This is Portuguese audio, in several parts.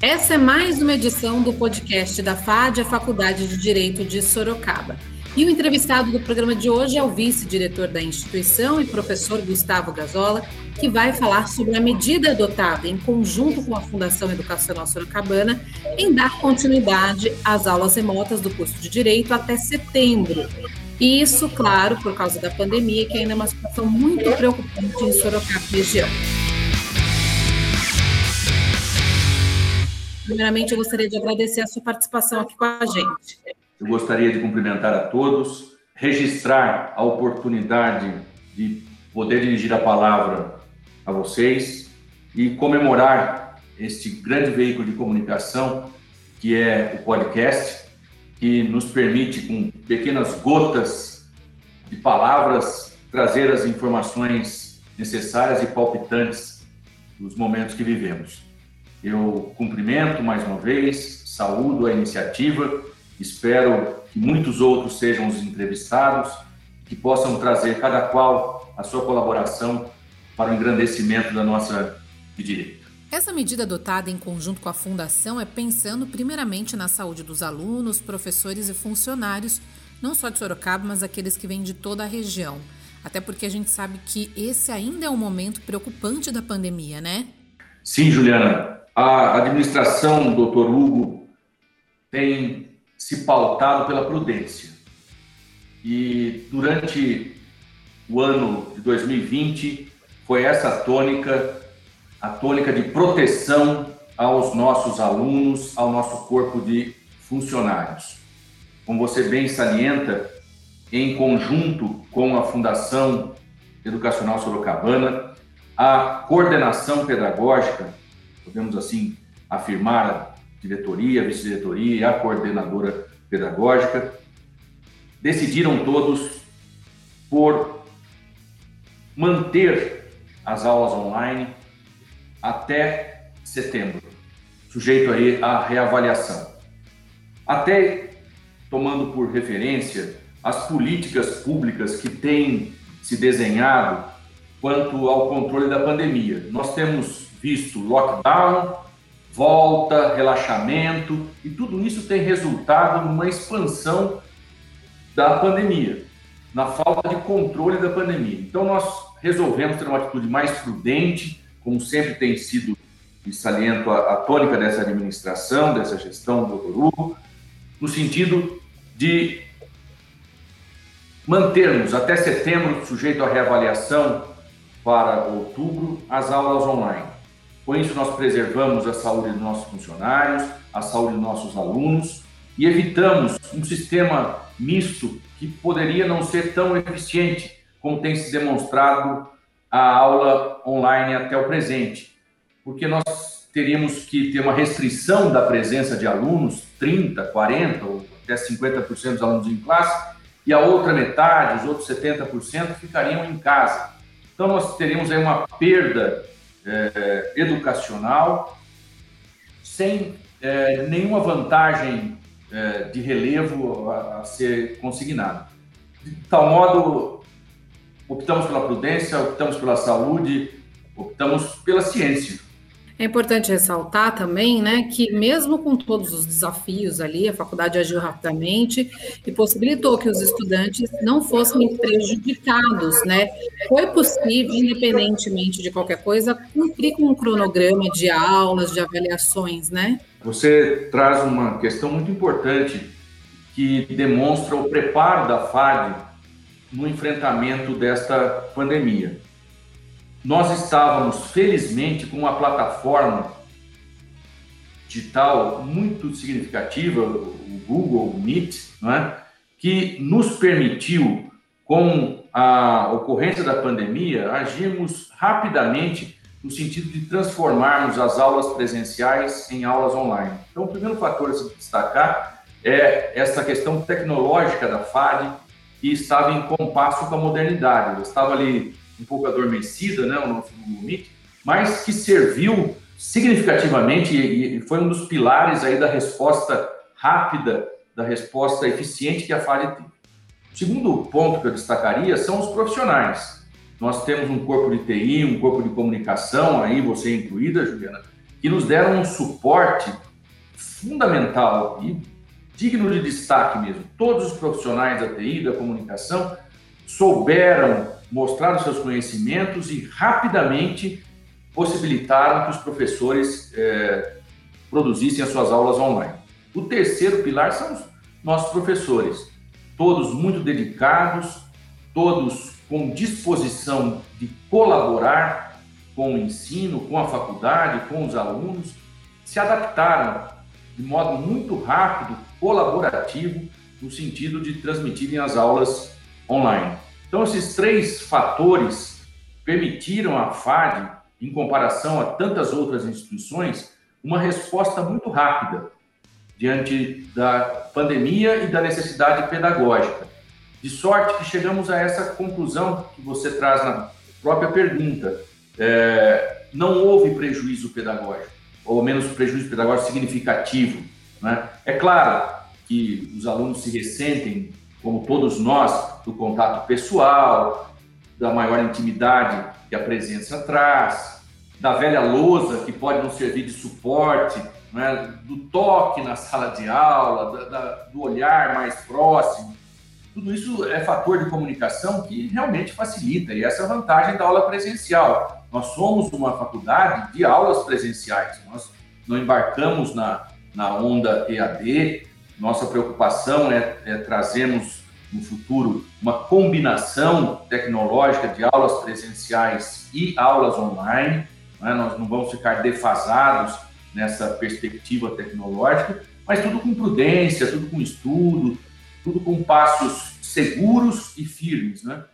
Essa é mais uma edição do podcast da FAD, a Faculdade de Direito de Sorocaba. E o entrevistado do programa de hoje é o vice-diretor da instituição e professor Gustavo Gazola, que vai falar sobre a medida adotada em conjunto com a Fundação Educacional Sorocabana em dar continuidade às aulas remotas do curso de Direito até setembro. E isso, claro, por causa da pandemia, que ainda é uma situação muito preocupante em Sorocaba região. Primeiramente, eu gostaria de agradecer a sua participação aqui com a gente. Eu gostaria de cumprimentar a todos, registrar a oportunidade de poder dirigir a palavra a vocês e comemorar este grande veículo de comunicação que é o podcast, que nos permite, com pequenas gotas de palavras, trazer as informações necessárias e palpitantes dos momentos que vivemos. Eu cumprimento mais uma vez, saúdo a iniciativa, espero que muitos outros sejam os entrevistados, que possam trazer cada qual a sua colaboração para o engrandecimento da nossa de direito. Essa medida adotada em conjunto com a Fundação é pensando primeiramente na saúde dos alunos, professores e funcionários, não só de Sorocaba, mas aqueles que vêm de toda a região. Até porque a gente sabe que esse ainda é um momento preocupante da pandemia, né? Sim, Juliana. A administração, doutor Hugo, tem se pautado pela prudência. E durante o ano de 2020 foi essa tônica, a tônica de proteção aos nossos alunos, ao nosso corpo de funcionários. Como você bem salienta, em conjunto com a Fundação Educacional Sorocabana, a coordenação pedagógica podemos assim afirmar, a diretoria, a vice-diretoria a coordenadora pedagógica, decidiram todos por manter as aulas online até setembro, sujeito aí à reavaliação. Até tomando por referência as políticas públicas que têm se desenhado quanto ao controle da pandemia. Nós temos visto lockdown, volta, relaxamento, e tudo isso tem resultado numa expansão da pandemia, na falta de controle da pandemia. Então, nós resolvemos ter uma atitude mais prudente, como sempre tem sido, e saliento a, a tônica dessa administração, dessa gestão do. Hugo, no sentido de mantermos até setembro, sujeito à reavaliação para outubro, as aulas online. Com isso, nós preservamos a saúde dos nossos funcionários, a saúde dos nossos alunos e evitamos um sistema misto que poderia não ser tão eficiente como tem se demonstrado a aula online até o presente, porque nós teríamos que ter uma restrição da presença de alunos, 30, 40 ou até 50% dos alunos em classe, e a outra metade, os outros 70%, ficariam em casa. Então nós teríamos aí uma perda é, educacional, sem é, nenhuma vantagem é, de relevo a, a ser consignado. De tal modo, optamos pela prudência, optamos pela saúde, optamos pela ciência. É importante ressaltar também, né, que mesmo com todos os desafios ali, a faculdade agiu rapidamente e possibilitou que os estudantes não fossem prejudicados, né? Foi possível, independentemente de qualquer coisa, cumprir com um cronograma de aulas, de avaliações, né? Você traz uma questão muito importante que demonstra o preparo da FAD no enfrentamento desta pandemia nós estávamos, felizmente, com uma plataforma digital muito significativa, o Google Meet, é? que nos permitiu, com a ocorrência da pandemia, agirmos rapidamente no sentido de transformarmos as aulas presenciais em aulas online. Então, o primeiro fator a se destacar é essa questão tecnológica da FAD, que estava em compasso com a modernidade. Ela estava ali um pouco adormecida, né, o nosso Google mas que serviu significativamente e foi um dos pilares aí da resposta rápida, da resposta eficiente que a FAD tem. O segundo ponto que eu destacaria são os profissionais. Nós temos um corpo de TI, um corpo de comunicação, aí você incluída, Juliana, que nos deram um suporte fundamental e digno de destaque mesmo. Todos os profissionais da TI, da comunicação, souberam mostrar os seus conhecimentos e rapidamente possibilitaram que os professores é, produzissem as suas aulas online. O terceiro pilar são os nossos professores, todos muito dedicados, todos com disposição de colaborar com o ensino, com a faculdade, com os alunos, se adaptaram de modo muito rápido, colaborativo, no sentido de transmitirem as aulas online. Então, esses três fatores permitiram à FAD, em comparação a tantas outras instituições, uma resposta muito rápida diante da pandemia e da necessidade pedagógica. De sorte que chegamos a essa conclusão que você traz na própria pergunta. É, não houve prejuízo pedagógico, ou menos prejuízo pedagógico significativo. Né? É claro que os alunos se ressentem, como todos nós, do contato pessoal, da maior intimidade que a presença traz, da velha lousa que pode nos servir de suporte, né? do toque na sala de aula, da, da, do olhar mais próximo. Tudo isso é fator de comunicação que realmente facilita, e essa é a vantagem da aula presencial. Nós somos uma faculdade de aulas presenciais, nós não embarcamos na, na onda EAD, nossa preocupação é, é trazermos no futuro uma combinação tecnológica de aulas presenciais e aulas online. Né? Nós não vamos ficar defasados nessa perspectiva tecnológica, mas tudo com prudência, tudo com estudo, tudo com passos seguros e firmes, né?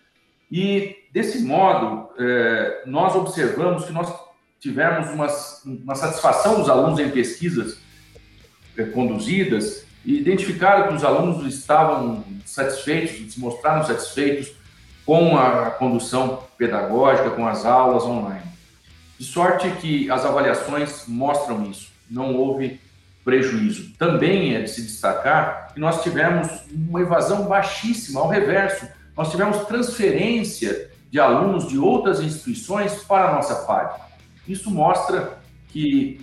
E desse modo, é, nós observamos que nós tivemos uma, uma satisfação dos alunos em pesquisas é, conduzidas e identificaram que os alunos estavam satisfeitos, se mostraram satisfeitos com a condução pedagógica, com as aulas online. De sorte que as avaliações mostram isso, não houve prejuízo. Também é de se destacar que nós tivemos uma evasão baixíssima, ao reverso, nós tivemos transferência de alunos de outras instituições para a nossa FAD. Isso mostra que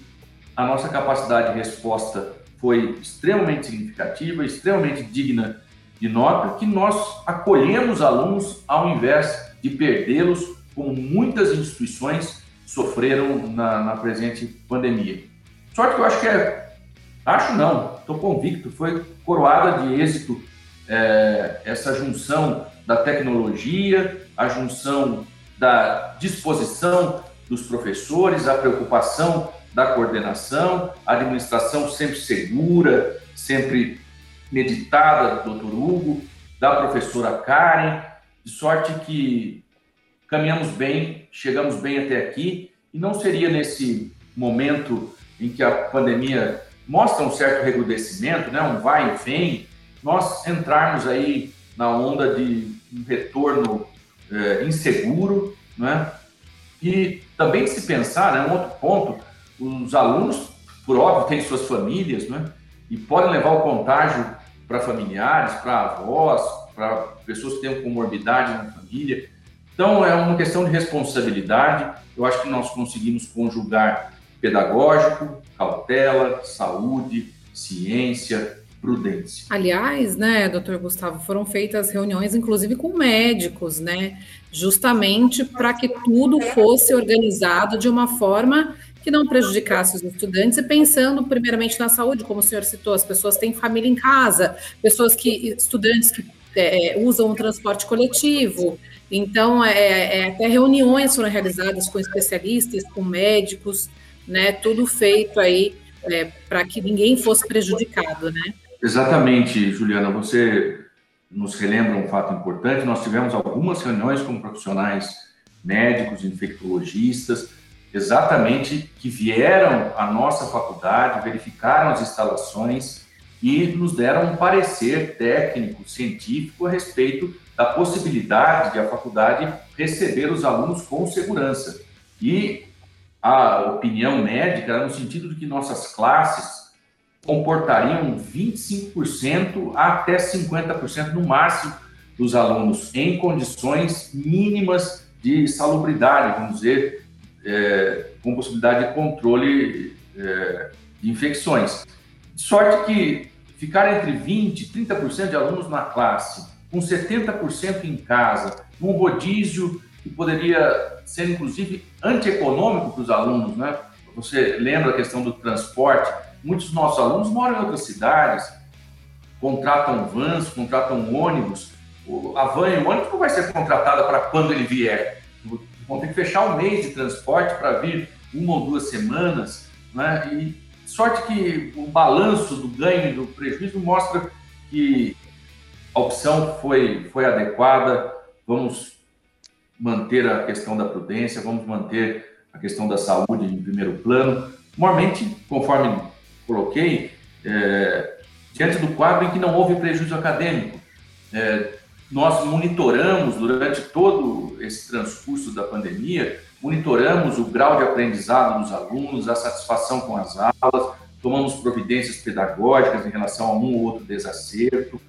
a nossa capacidade de resposta foi extremamente significativa, extremamente digna de nota, que nós acolhemos alunos ao invés de perdê-los, como muitas instituições sofreram na, na presente pandemia. Sorte que eu acho que é Acho não, estou convicto, foi coroada de êxito é, essa junção da tecnologia, a junção da disposição dos professores, a preocupação da coordenação, administração sempre segura, sempre meditada do Dr. Hugo, da professora Karen, de sorte que caminhamos bem, chegamos bem até aqui, e não seria nesse momento em que a pandemia mostra um certo recrudescimento, né, um vai e vem, nós entrarmos aí na onda de um retorno é, inseguro, né? E também se pensar, né, um outro ponto, os alunos, por óbvio, têm suas famílias, né? E podem levar o contágio para familiares, para avós, para pessoas que têm comorbidade na família. Então, é uma questão de responsabilidade. Eu acho que nós conseguimos conjugar pedagógico, cautela, saúde, ciência, prudência. Aliás, né, doutor Gustavo, foram feitas reuniões, inclusive com médicos, né, justamente para que tudo fosse organizado de uma forma que não prejudicasse os estudantes e pensando primeiramente na saúde, como o senhor citou, as pessoas têm família em casa, pessoas que, estudantes que é, usam o transporte coletivo, então é, é, até reuniões foram realizadas com especialistas, com médicos, né? Tudo feito aí é, para que ninguém fosse prejudicado, né? Exatamente, Juliana. Você nos relembra um fato importante. Nós tivemos algumas reuniões com profissionais médicos, infectologistas, exatamente que vieram à nossa faculdade, verificaram as instalações e nos deram um parecer técnico, científico a respeito da possibilidade de a faculdade receber os alunos com segurança. E a opinião médica era no sentido de que nossas classes comportariam 25% até 50% no máximo dos alunos em condições mínimas de salubridade, vamos dizer, é, com possibilidade de controle é, de infecções. Sorte que ficar entre 20% e 30% de alunos na classe, com 70% em casa, num rodízio que poderia ser, inclusive, antieconômico para os alunos, né? Você lembra a questão do transporte? Muitos dos nossos alunos moram em outras cidades, contratam vans, contratam ônibus. A van e o ônibus não vai ser contratada para quando ele vier. Vão ter que fechar um mês de transporte para vir uma ou duas semanas. Né? E sorte que o balanço do ganho e do prejuízo mostra que a opção foi, foi adequada. Vamos manter a questão da prudência, vamos manter a questão da saúde em primeiro plano. Normalmente, conforme coloquei, é, diante do quadro em que não houve prejuízo acadêmico, é, nós monitoramos durante todo esse transcurso da pandemia, monitoramos o grau de aprendizado dos alunos, a satisfação com as aulas, tomamos providências pedagógicas em relação a um ou outro desacerto,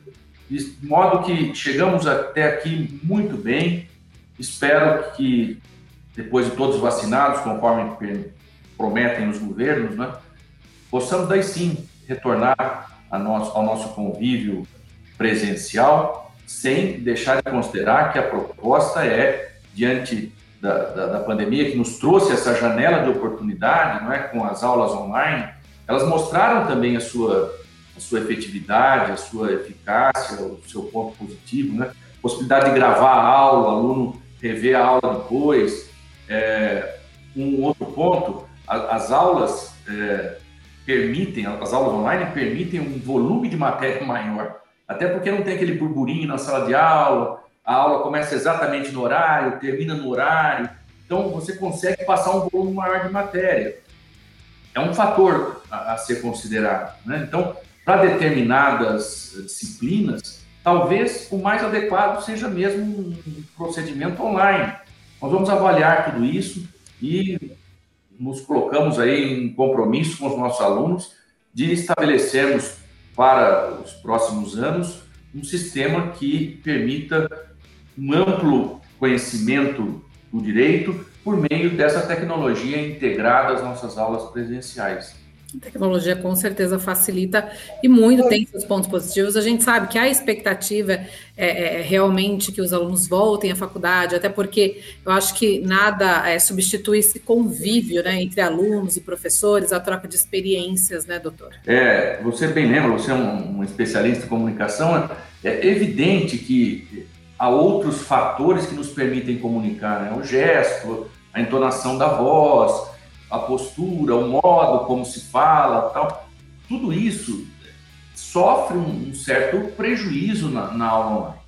de modo que chegamos até aqui muito bem. Espero que depois de todos vacinados, conforme prometem os governos, né, possamos daí sim retornar ao nosso convívio presencial, sem deixar de considerar que a proposta é, diante da, da, da, pandemia, que nos trouxe essa janela de oportunidade, não é, com as aulas online, elas mostraram também a sua, a sua efetividade, a sua eficácia, o seu ponto positivo, né? Possibilidade de gravar a aula, o aluno rever a aula depois, é, um outro ponto, as aulas é, permitem, as aulas online permitem um volume de matéria maior, até porque não tem aquele burburinho na sala de aula, a aula começa exatamente no horário, termina no horário, então você consegue passar um volume maior de matéria. É um fator a, a ser considerado. Né? Então, para determinadas disciplinas, talvez o mais adequado seja mesmo um procedimento online nós vamos avaliar tudo isso e nos colocamos aí em compromisso com os nossos alunos de estabelecermos para os próximos anos um sistema que permita um amplo conhecimento do direito por meio dessa tecnologia integrada às nossas aulas presenciais. Tecnologia com certeza facilita e muito tem seus pontos positivos. A gente sabe que a expectativa é, é, é, realmente que os alunos voltem à faculdade, até porque eu acho que nada é, substitui esse convívio né, entre alunos e professores, a troca de experiências, né, doutor? É, você bem lembra, você é um, um especialista em comunicação, é evidente que há outros fatores que nos permitem comunicar, né? o gesto, a entonação da voz, a postura, o modo como se fala, tal, tudo isso sofre um, certo prejuízo na, na aula online.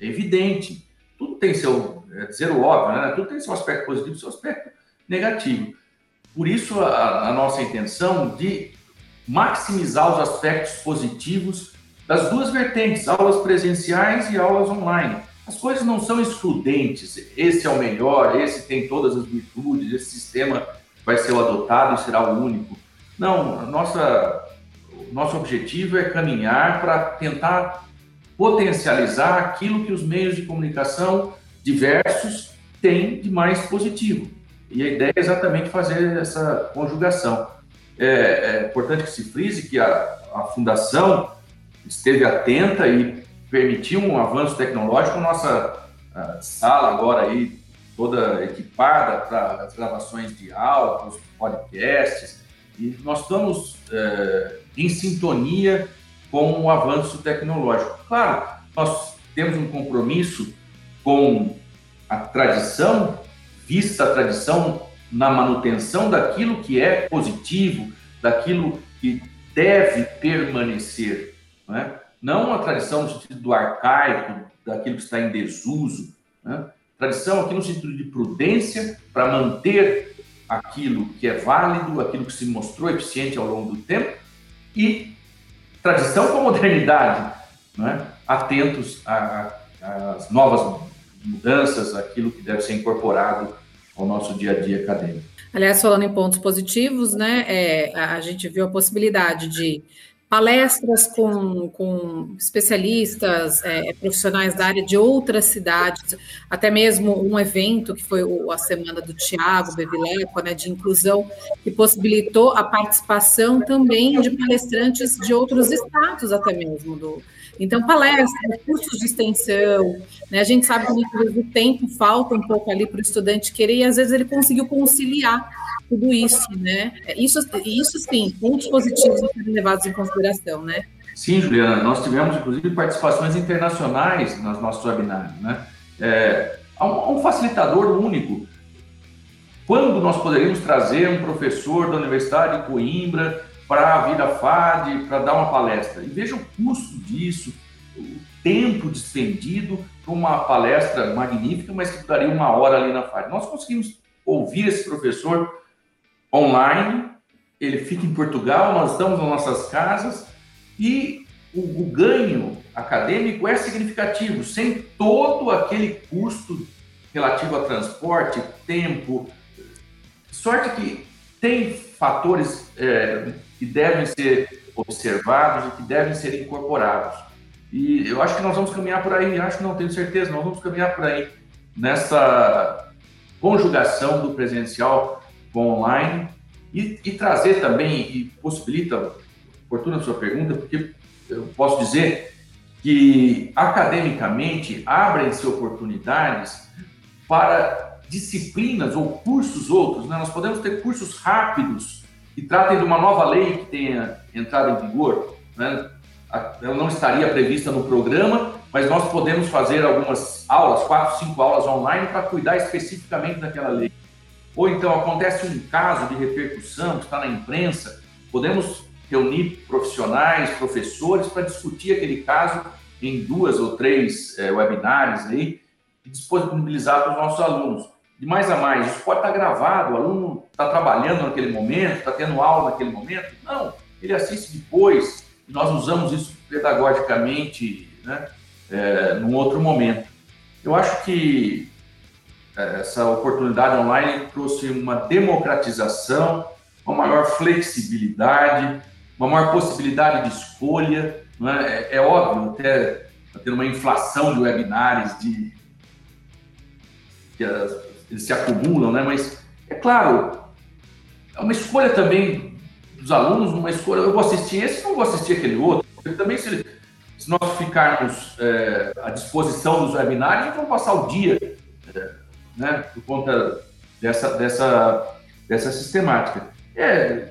É evidente. Tudo tem seu, é dizer o óbvio, né? Tudo tem seu aspecto positivo e seu aspecto negativo. Por isso, a, a nossa intenção de maximizar os aspectos positivos das duas vertentes, aulas presenciais e aulas online. As coisas não são excludentes. Esse é o melhor, esse tem todas as virtudes, esse sistema vai ser o adotado e será o único. Não, nossa, nosso objetivo é caminhar para tentar potencializar aquilo que os meios de comunicação diversos têm de mais positivo. E a ideia é exatamente fazer essa conjugação. É, é importante que se frise que a, a Fundação esteve atenta e permitiu um avanço tecnológico. Nossa sala agora aí toda equipada para as gravações de aula, para os podcasts, e nós estamos é, em sintonia com o avanço tecnológico. Claro, nós temos um compromisso com a tradição, vista a tradição na manutenção daquilo que é positivo, daquilo que deve permanecer, não, é? não a tradição no sentido do arcaico, daquilo que está em desuso, né? Tradição aqui no sentido de prudência, para manter aquilo que é válido, aquilo que se mostrou eficiente ao longo do tempo, e tradição com modernidade, é? atentos às novas mudanças, aquilo que deve ser incorporado ao nosso dia a dia acadêmico. Aliás, falando em pontos positivos, né, é, a gente viu a possibilidade de palestras com, com especialistas, é, profissionais da área de outras cidades, até mesmo um evento que foi a semana do Tiago Bevileco, né, de inclusão, que possibilitou a participação também de palestrantes de outros estados, até mesmo do, então, palestras, cursos de extensão, né? a gente sabe que muitas vezes o tempo falta um pouco ali para o estudante querer, e às vezes ele conseguiu conciliar tudo isso, né? Isso, isso sim, pontos positivos a serem levados em consideração, né? Sim, Juliana, nós tivemos inclusive participações internacionais nos nossos webinários, né? É, há um, um facilitador único. Quando nós poderíamos trazer um professor da Universidade de Coimbra para vir à FAD, para dar uma palestra? E veja o custo disso, o tempo despendido para uma palestra magnífica, mas que daria uma hora ali na FAD. Nós conseguimos ouvir esse professor online, ele fica em Portugal, nós estamos nas nossas casas e o, o ganho acadêmico é significativo, sem todo aquele custo relativo a transporte, tempo. Sorte que tem fatores é, que devem ser observados e que devem ser incorporados. E eu acho que nós vamos caminhar por aí, acho que não tenho certeza, nós vamos caminhar por aí nessa conjugação do presencial online e, e trazer também, e possibilita, oportuna a sua pergunta, porque eu posso dizer que academicamente abrem-se oportunidades para disciplinas ou cursos outros. Né? Nós podemos ter cursos rápidos que tratem de uma nova lei que tenha entrado em vigor. Né? Ela não estaria prevista no programa, mas nós podemos fazer algumas aulas, quatro, cinco aulas online para cuidar especificamente daquela lei ou então acontece um caso de repercussão que está na imprensa, podemos reunir profissionais, professores para discutir aquele caso em duas ou três é, webinários aí e disponibilizar para os nossos alunos. De mais a mais, isso pode estar gravado, o aluno está trabalhando naquele momento, está tendo aula naquele momento. Não, ele assiste depois, nós usamos isso pedagogicamente né, é, num outro momento. Eu acho que essa oportunidade online trouxe uma democratização, uma maior flexibilidade, uma maior possibilidade de escolha. É? é? É, óbvio, até está tendo uma inflação de webinários, de, que as, eles se acumulam, né? mas é claro, é uma escolha também dos alunos, uma escolha, eu vou assistir esse, não vou assistir aquele outro. Eu também, se, se nós ficarmos é, à disposição dos webinários, vamos passar o dia é, né, por conta dessa, dessa, dessa sistemática. É,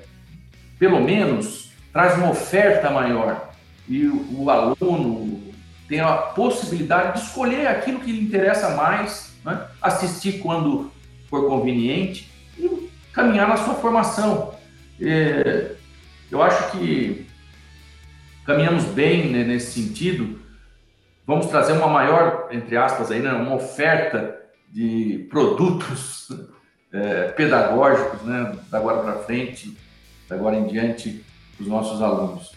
pelo menos, traz uma oferta maior e o, o aluno tem a possibilidade de escolher aquilo que lhe interessa mais, né, assistir quando for conveniente e caminhar na sua formação. É, eu acho que caminhamos bem né, nesse sentido. Vamos trazer uma maior, entre aspas, aí, né, uma oferta de produtos é, pedagógicos, né, da agora para frente, da agora em diante, para os nossos alunos.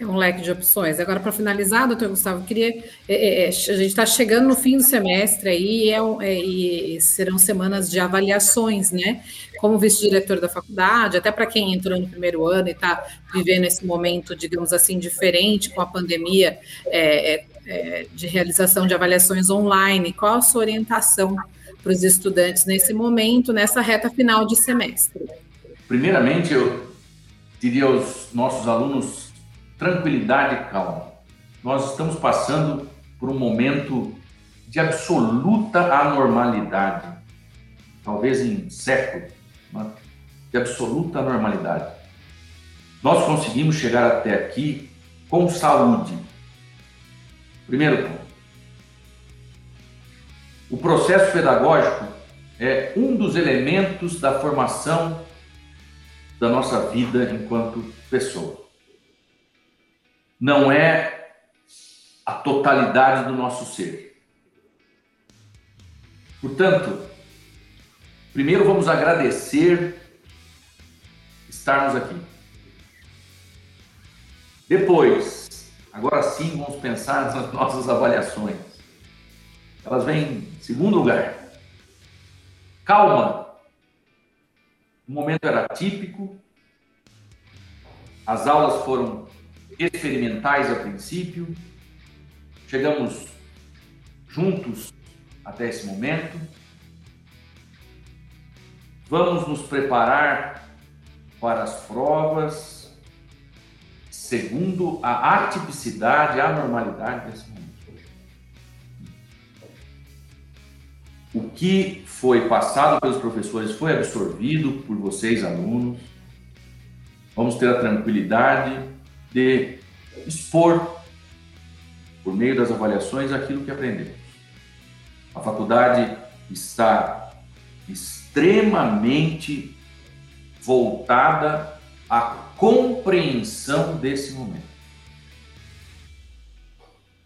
É um leque de opções. Agora, para finalizar, doutor Gustavo, queria. É, é, é a gente está chegando no fim do semestre aí, é, é, e serão semanas de avaliações, né? Como vice-diretor da faculdade, até para quem entrou no primeiro ano e está vivendo esse momento, digamos assim, diferente com a pandemia, é, de realização de avaliações online. Qual a sua orientação para os estudantes nesse momento, nessa reta final de semestre? Primeiramente, eu diria aos nossos alunos tranquilidade e calma. Nós estamos passando por um momento de absoluta anormalidade, talvez em século, de absoluta normalidade. Nós conseguimos chegar até aqui com saúde, Primeiro ponto. O processo pedagógico é um dos elementos da formação da nossa vida enquanto pessoa. Não é a totalidade do nosso ser. Portanto, primeiro vamos agradecer estarmos aqui. Depois, Agora sim, vamos pensar nas nossas avaliações. Elas vêm em segundo lugar. Calma. O momento era típico. As aulas foram experimentais a princípio, chegamos juntos até esse momento. Vamos nos preparar para as provas segundo a atipicidade, a normalidade desse momento. O que foi passado pelos professores foi absorvido por vocês, alunos. Vamos ter a tranquilidade de expor, por meio das avaliações, aquilo que aprendemos. A faculdade está extremamente voltada à compreensão desse momento.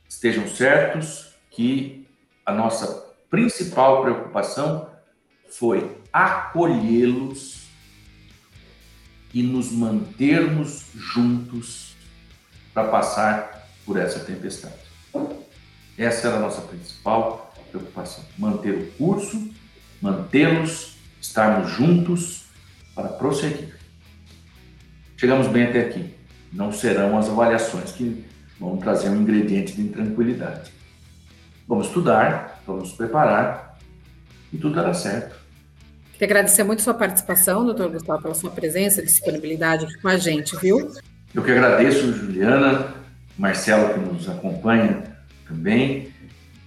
Estejam certos que a nossa principal preocupação foi acolhê-los e nos mantermos juntos para passar por essa tempestade. Essa era a nossa principal preocupação: manter o curso, mantê-los, estarmos juntos para prosseguir. Chegamos bem até aqui. Não serão as avaliações que vão trazer um ingrediente de tranquilidade. Vamos estudar, vamos nos preparar e tudo dará certo. Queria agradecer muito sua participação, doutor Gustavo, pela sua presença, disponibilidade aqui com a gente, viu? Eu que agradeço, Juliana, Marcelo que nos acompanha também.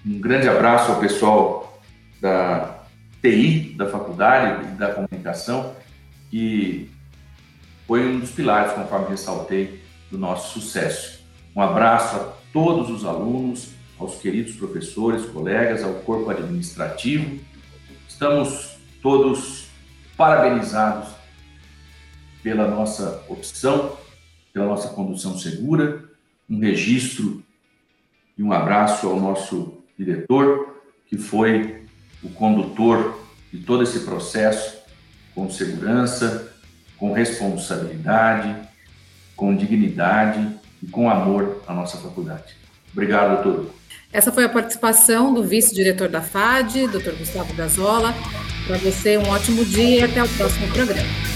Um grande abraço ao pessoal da TI, da faculdade e da comunicação, que foi um dos pilares, conforme ressaltei, do nosso sucesso. Um abraço a todos os alunos, aos queridos professores, colegas, ao corpo administrativo. Estamos todos parabenizados pela nossa opção, pela nossa condução segura, um registro e um abraço ao nosso diretor, que foi o condutor de todo esse processo com segurança, com responsabilidade, com dignidade e com amor à nossa faculdade. Obrigado, doutor. Essa foi a participação do vice-diretor da FAD, Dr. Gustavo Gazola. Para você, um ótimo dia e até o próximo programa.